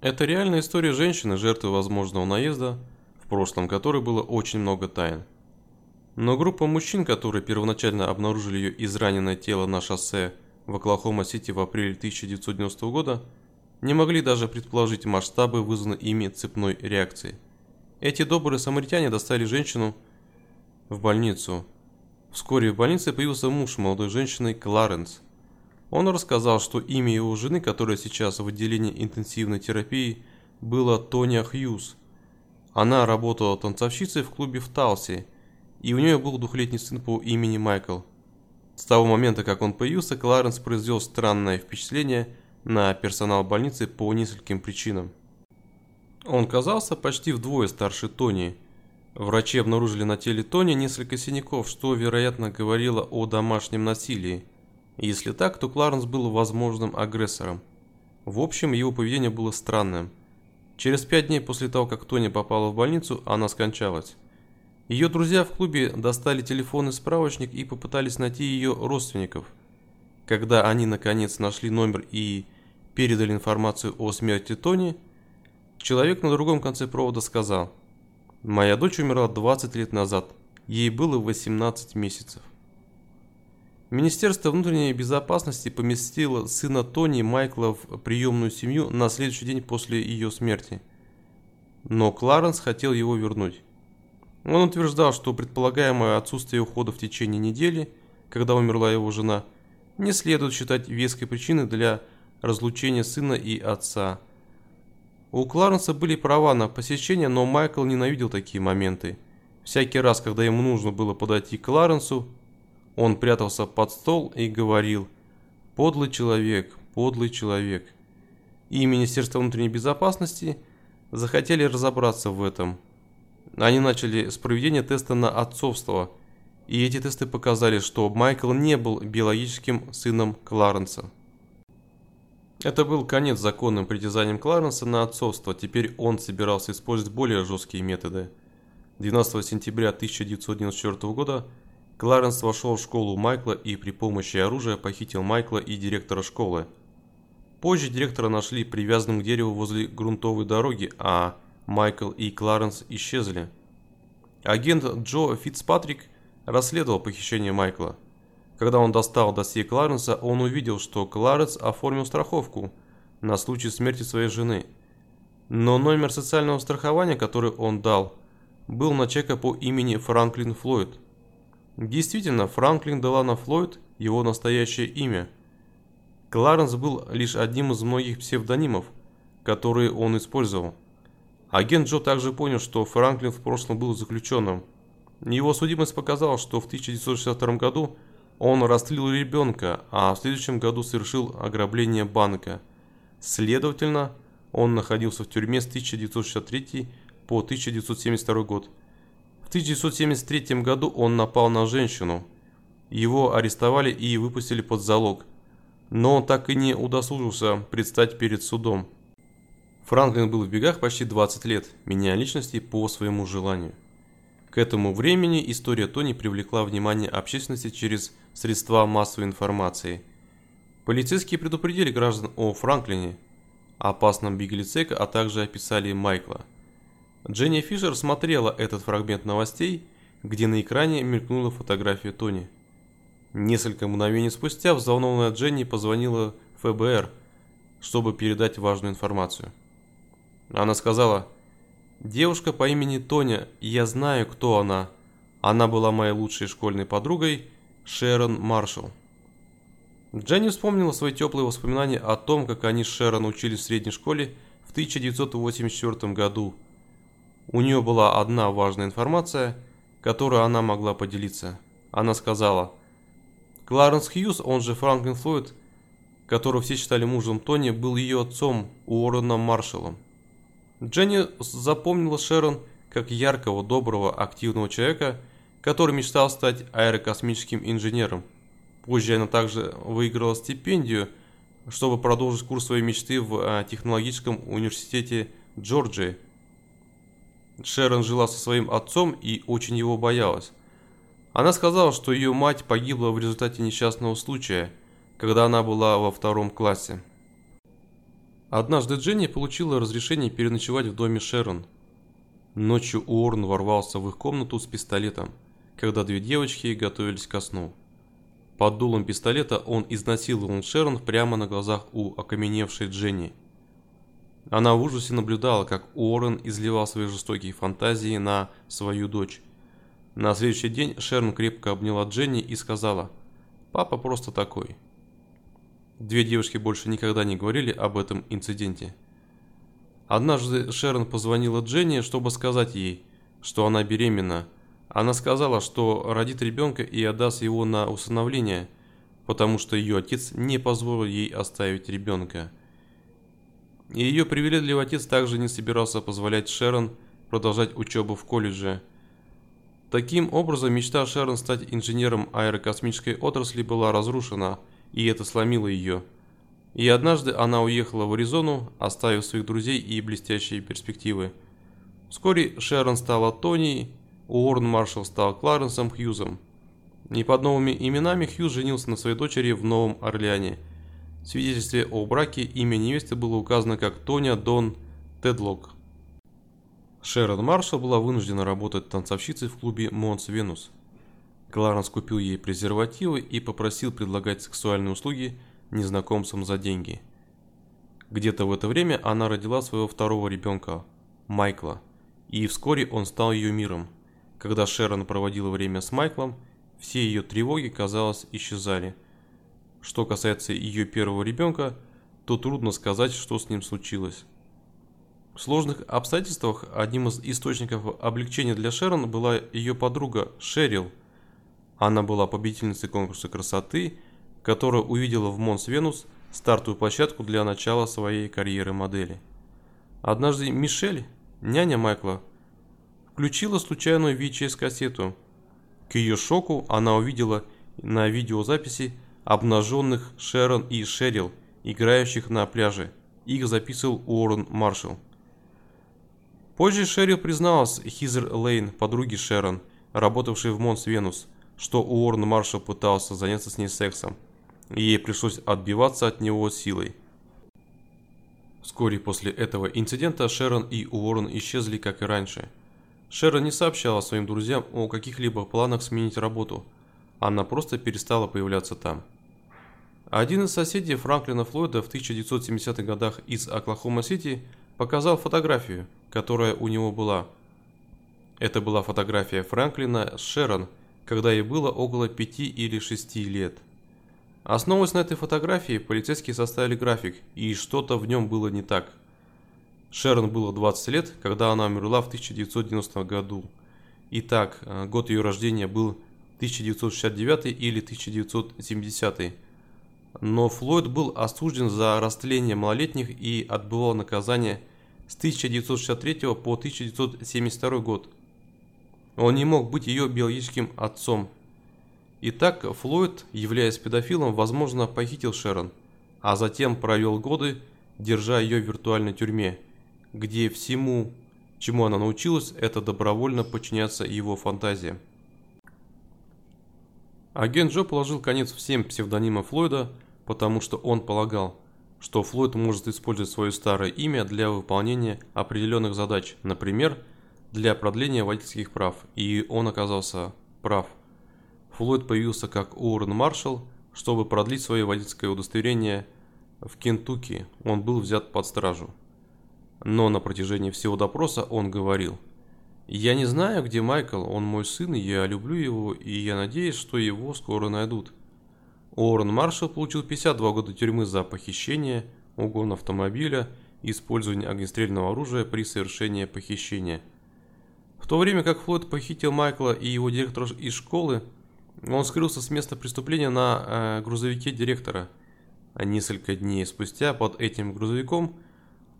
Это реальная история женщины, жертвы возможного наезда, в прошлом которой было очень много тайн. Но группа мужчин, которые первоначально обнаружили ее израненное тело на шоссе в Оклахома-Сити в апреле 1990 года, не могли даже предположить масштабы вызванной ими цепной реакции. Эти добрые самаритяне достали женщину в больницу. Вскоре в больнице появился муж молодой женщины Кларенс. Он рассказал, что имя его жены, которая сейчас в отделении интенсивной терапии, было Тоня Хьюз. Она работала танцовщицей в клубе в Талсе, и у нее был двухлетний сын по имени Майкл. С того момента, как он появился, Кларенс произвел странное впечатление на персонал больницы по нескольким причинам. Он казался почти вдвое старше Тони. Врачи обнаружили на теле Тони несколько синяков, что, вероятно, говорило о домашнем насилии. Если так, то Кларенс был возможным агрессором. В общем, его поведение было странным. Через пять дней после того, как Тони попала в больницу, она скончалась. Ее друзья в клубе достали телефонный справочник и попытались найти ее родственников. Когда они наконец нашли номер и передали информацию о смерти Тони, человек на другом конце провода сказал «Моя дочь умерла 20 лет назад, ей было 18 месяцев». Министерство внутренней безопасности поместило сына Тони Майкла в приемную семью на следующий день после ее смерти. Но Кларенс хотел его вернуть. Он утверждал, что предполагаемое отсутствие ухода в течение недели, когда умерла его жена, не следует считать веской причиной для разлучения сына и отца. У Кларенса были права на посещение, но Майкл ненавидел такие моменты. Всякий раз, когда ему нужно было подойти к Кларенсу, он прятался под стол и говорил «Подлый человек, подлый человек». И Министерство внутренней безопасности захотели разобраться в этом – они начали с проведения теста на отцовство, и эти тесты показали, что Майкл не был биологическим сыном Кларенса. Это был конец законным притязаниям Кларенса на отцовство, теперь он собирался использовать более жесткие методы. 12 сентября 1994 года Кларенс вошел в школу Майкла и при помощи оружия похитил Майкла и директора школы. Позже директора нашли привязанным к дереву возле грунтовой дороги, а Майкл и Кларенс исчезли. Агент Джо Фицпатрик расследовал похищение Майкла. Когда он достал досье Кларенса, он увидел, что Кларенс оформил страховку на случай смерти своей жены. Но номер социального страхования, который он дал, был на чека по имени Франклин Флойд. Действительно, Франклин Делана Флойд – его настоящее имя. Кларенс был лишь одним из многих псевдонимов, которые он использовал. Агент Джо также понял, что Франклин в прошлом был заключенным. Его судимость показала, что в 1962 году он растлил ребенка, а в следующем году совершил ограбление банка. Следовательно, он находился в тюрьме с 1963 по 1972 год. В 1973 году он напал на женщину. Его арестовали и выпустили под залог. Но он так и не удосужился предстать перед судом. Франклин был в бегах почти 20 лет, меняя личности по своему желанию. К этому времени история Тони привлекла внимание общественности через средства массовой информации. Полицейские предупредили граждан о Франклине, опасном беглеце, а также описали Майкла. Дженни Фишер смотрела этот фрагмент новостей, где на экране мелькнула фотография Тони. Несколько мгновений спустя взволнованная Дженни позвонила ФБР, чтобы передать важную информацию. Она сказала, «Девушка по имени Тоня, я знаю, кто она. Она была моей лучшей школьной подругой, Шерон Маршалл». Дженни вспомнила свои теплые воспоминания о том, как они с Шерон учились в средней школе в 1984 году. У нее была одна важная информация, которую она могла поделиться. Она сказала, Кларенс Хьюз, он же Франклин Флойд, которого все считали мужем Тони, был ее отцом Уорреном Маршаллом. Дженни запомнила Шерон как яркого, доброго, активного человека, который мечтал стать аэрокосмическим инженером. Позже она также выиграла стипендию, чтобы продолжить курс своей мечты в а, технологическом университете Джорджии. Шерон жила со своим отцом и очень его боялась. Она сказала, что ее мать погибла в результате несчастного случая, когда она была во втором классе. Однажды Дженни получила разрешение переночевать в доме Шерон. Ночью Уоррен ворвался в их комнату с пистолетом, когда две девочки готовились ко сну. Под дулом пистолета он изнасиловал Шерон прямо на глазах у окаменевшей Дженни. Она в ужасе наблюдала, как Уоррен изливал свои жестокие фантазии на свою дочь. На следующий день Шерон крепко обняла Дженни и сказала «Папа просто такой». Две девушки больше никогда не говорили об этом инциденте. Однажды Шерон позвонила Дженни, чтобы сказать ей, что она беременна. Она сказала, что родит ребенка и отдаст его на усыновление, потому что ее отец не позволил ей оставить ребенка. И ее привередливый отец также не собирался позволять Шерон продолжать учебу в колледже. Таким образом, мечта Шерон стать инженером аэрокосмической отрасли была разрушена, и это сломило ее. И однажды она уехала в Аризону, оставив своих друзей и блестящие перспективы. Вскоре Шерон стала Тони, Уоррен Маршалл стал Кларенсом Хьюзом. И под новыми именами Хьюз женился на своей дочери в Новом Орлеане – в свидетельстве о браке имя невесты было указано как Тоня Дон Тедлок. Шерон Маршалл была вынуждена работать танцовщицей в клубе Монс Венус. Кларенс купил ей презервативы и попросил предлагать сексуальные услуги незнакомцам за деньги. Где-то в это время она родила своего второго ребенка, Майкла, и вскоре он стал ее миром. Когда Шерон проводила время с Майклом, все ее тревоги, казалось, исчезали – что касается ее первого ребенка, то трудно сказать, что с ним случилось. В сложных обстоятельствах одним из источников облегчения для Шерон была ее подруга Шерил. Она была победительницей конкурса красоты, которая увидела в Монс Венус стартовую площадку для начала своей карьеры модели. Однажды Мишель, няня Майкла, включила случайную VHS-кассету. К ее шоку она увидела на видеозаписи обнаженных Шерон и Шерил, играющих на пляже. Их записывал Уоррен Маршалл. Позже Шерил призналась Хизер Лейн, подруге Шерон, работавшей в Монс Венус, что Уоррен Маршалл пытался заняться с ней сексом, ей пришлось отбиваться от него силой. Вскоре после этого инцидента Шерон и Уоррен исчезли, как и раньше. Шерон не сообщала своим друзьям о каких-либо планах сменить работу. Она просто перестала появляться там. Один из соседей Франклина Флойда в 1970-х годах из Оклахома-Сити показал фотографию, которая у него была. Это была фотография Франклина с Шерон, когда ей было около 5 или 6 лет. Основываясь на этой фотографии, полицейские составили график, и что-то в нем было не так. Шерон было 20 лет, когда она умерла в 1990 году. Итак, э, год ее рождения был 1969 или 1970 но Флойд был осужден за растление малолетних и отбывал наказание с 1963 по 1972 год. Он не мог быть ее биологическим отцом. Итак, Флойд, являясь педофилом, возможно, похитил Шерон, а затем провел годы, держа ее в виртуальной тюрьме, где всему, чему она научилась, это добровольно подчиняться его фантазиям. Агент Джо положил конец всем псевдонимам Флойда, потому что он полагал, что Флойд может использовать свое старое имя для выполнения определенных задач, например, для продления водительских прав, и он оказался прав. Флойд появился как Уоррен Маршалл, чтобы продлить свое водительское удостоверение в Кентукки, он был взят под стражу. Но на протяжении всего допроса он говорил – я не знаю, где Майкл, он мой сын, я люблю его, и я надеюсь, что его скоро найдут. Уоррен Маршалл получил 52 года тюрьмы за похищение, угон автомобиля и использование огнестрельного оружия при совершении похищения. В то время как Флойд похитил Майкла и его директора из школы, он скрылся с места преступления на э, грузовике директора. А несколько дней спустя под этим грузовиком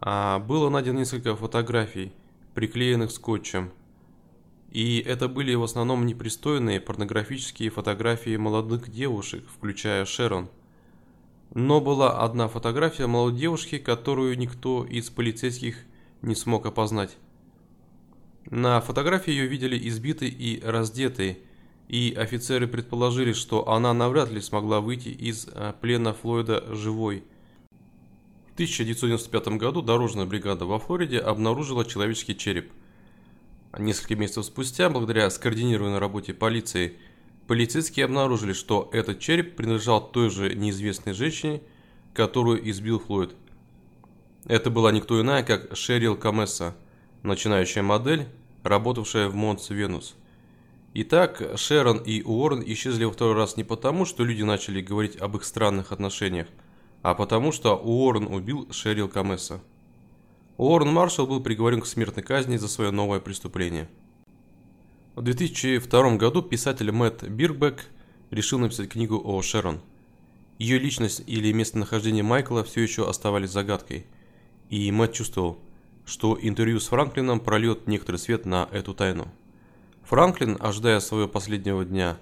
э, было найдено несколько фотографий – приклеенных скотчем. И это были в основном непристойные порнографические фотографии молодых девушек, включая Шерон. Но была одна фотография молодой девушки, которую никто из полицейских не смог опознать. На фотографии ее видели избитой и раздетой, и офицеры предположили, что она навряд ли смогла выйти из э, плена Флойда живой – 1995 году дорожная бригада во Флориде обнаружила человеческий череп. Несколько месяцев спустя, благодаря скоординированной работе полиции, полицейские обнаружили, что этот череп принадлежал той же неизвестной женщине, которую избил Флойд. Это была никто иная, как Шерил Камесса, начинающая модель, работавшая в Монс Венус. Итак, Шерон и Уоррен исчезли во второй раз не потому, что люди начали говорить об их странных отношениях, а потому что Уоррен убил Шерил Камесса. Уоррен Маршалл был приговорен к смертной казни за свое новое преступление. В 2002 году писатель Мэтт Бирбек решил написать книгу о Шерон. Ее личность или местонахождение Майкла все еще оставались загадкой, и Мэтт чувствовал, что интервью с Франклином прольет некоторый свет на эту тайну. Франклин, ожидая своего последнего дня,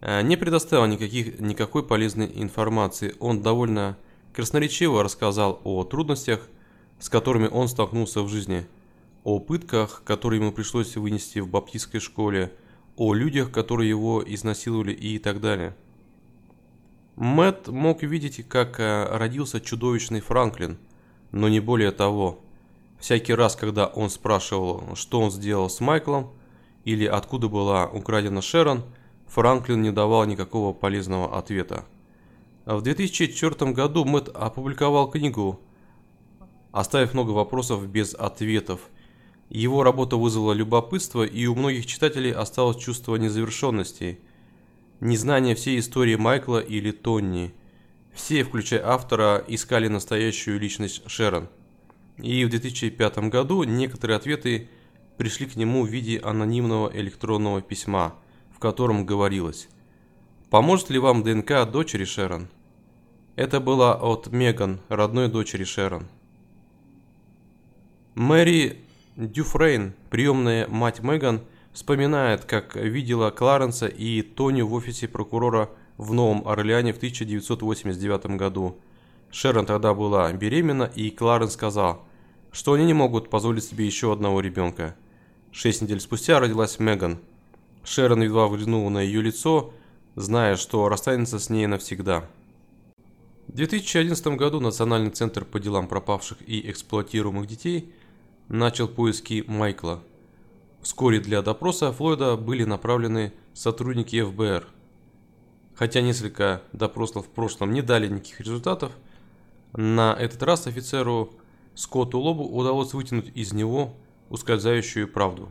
э, не предоставил никаких, никакой полезной информации. Он довольно красноречиво рассказал о трудностях, с которыми он столкнулся в жизни, о пытках, которые ему пришлось вынести в баптистской школе, о людях, которые его изнасиловали и так далее. Мэт мог видеть, как э, родился чудовищный Франклин, но не более того. Всякий раз, когда он спрашивал, что он сделал с Майклом, или откуда была украдена Шерон, Франклин не давал никакого полезного ответа. В 2004 году Мэтт опубликовал книгу, оставив много вопросов без ответов. Его работа вызвала любопытство, и у многих читателей осталось чувство незавершенности, незнание всей истории Майкла или Тонни. Все, включая автора, искали настоящую личность Шерон. И в 2005 году некоторые ответы пришли к нему в виде анонимного электронного письма, в котором говорилось «Поможет ли вам ДНК дочери Шерон?» Это было от Меган, родной дочери Шерон. Мэри Дюфрейн, приемная мать Меган, вспоминает, как видела Кларенса и Тони в офисе прокурора в Новом Орлеане в 1989 году. Шерон тогда была беременна, и Кларенс сказал, что они не могут позволить себе еще одного ребенка. Шесть недель спустя родилась Меган. Шерон едва взглянула на ее лицо, зная, что расстанется с ней навсегда. В 2011 году Национальный центр по делам пропавших и эксплуатируемых детей начал поиски Майкла. Вскоре для допроса Флойда были направлены сотрудники ФБР. Хотя несколько допросов в прошлом не дали никаких результатов, на этот раз офицеру Скотту Лобу удалось вытянуть из него ускользающую правду.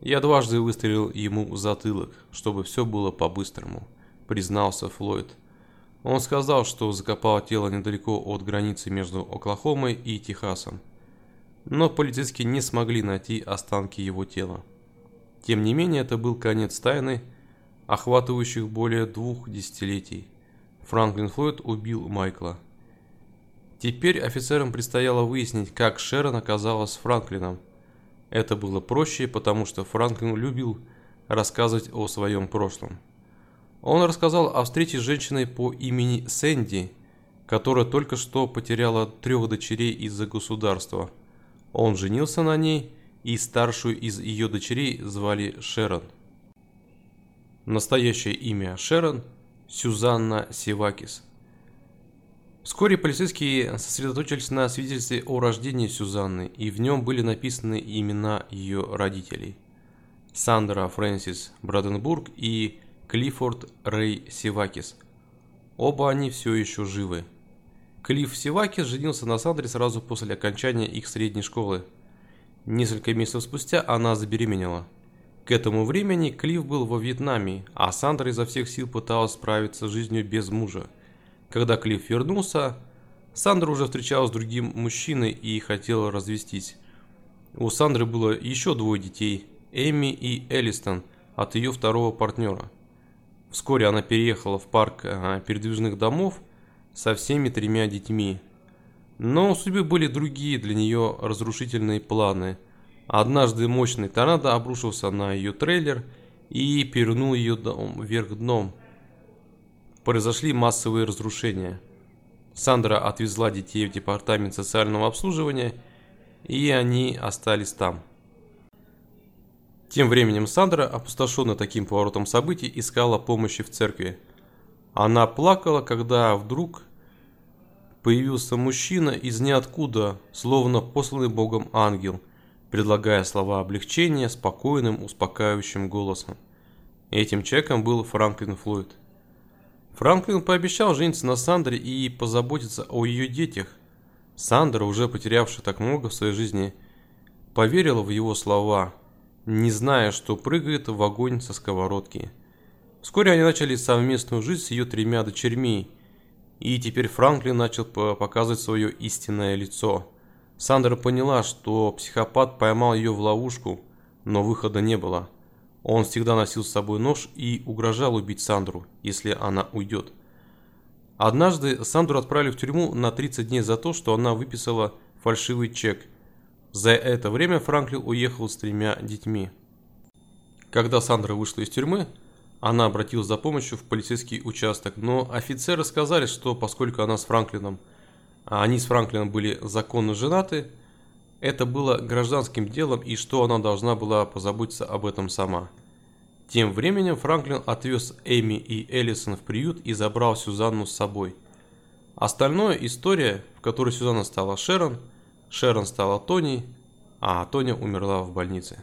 Я дважды выстрелил ему в затылок, чтобы все было по-быстрому, признался Флойд. Он сказал, что закопал тело недалеко от границы между Оклахомой и Техасом. Но полицейские не смогли найти останки его тела. Тем не менее, это был конец тайны, охватывающих более двух десятилетий. Франклин Флойд убил Майкла. Теперь офицерам предстояло выяснить, как Шерон оказалась с Франклином – это было проще, потому что Франклин любил рассказывать о своем прошлом. Он рассказал о встрече с женщиной по имени Сэнди, которая только что потеряла трех дочерей из-за государства. Он женился на ней, и старшую из ее дочерей звали Шерон. Настоящее имя Шерон – Сюзанна Сивакис – Вскоре полицейские сосредоточились на свидетельстве о рождении Сюзанны, и в нем были написаны имена ее родителей. Сандра Фрэнсис Браденбург и Клиффорд Рэй Сивакис. Оба они все еще живы. Клифф Сивакис женился на Сандре сразу после окончания их средней школы. Несколько месяцев спустя она забеременела. К этому времени Клифф был во Вьетнаме, а Сандра изо всех сил пыталась справиться с жизнью без мужа – когда Клифф вернулся, Сандра уже встречалась с другим мужчиной и хотела развестись. У Сандры было еще двое детей, Эми и Элистон, от ее второго партнера. Вскоре она переехала в парк э, передвижных домов со всеми тремя детьми. Но у судьбы были другие для нее разрушительные планы. Однажды мощный торнадо обрушился на ее трейлер и перевернул ее дом вверх дном – произошли массовые разрушения. Сандра отвезла детей в департамент социального обслуживания, и они остались там. Тем временем Сандра, опустошенная таким поворотом событий, искала помощи в церкви. Она плакала, когда вдруг появился мужчина из ниоткуда, словно посланный Богом ангел, предлагая слова облегчения спокойным, успокаивающим голосом. Этим человеком был Франклин Флойд. Франклин пообещал жениться на Сандре и позаботиться о ее детях. Сандра, уже потерявшая так много в своей жизни, поверила в его слова, не зная, что прыгает в огонь со сковородки. Вскоре они начали совместную жизнь с ее тремя дочерьми, и теперь Франклин начал показывать свое истинное лицо. Сандра поняла, что психопат поймал ее в ловушку, но выхода не было. Он всегда носил с собой нож и угрожал убить Сандру, если она уйдет. Однажды Сандру отправили в тюрьму на 30 дней за то, что она выписала фальшивый чек. За это время Франклин уехал с тремя детьми. Когда Сандра вышла из тюрьмы, она обратилась за помощью в полицейский участок, но офицеры сказали, что поскольку она с Франклином, а они с Франклином были законно женаты, это было гражданским делом и что она должна была позаботиться об этом сама. Тем временем Франклин отвез Эми и Эллисон в приют и забрал Сюзанну с собой. Остальное история, в которой Сюзанна стала Шерон, Шерон стала Тони, а Тоня умерла в больнице.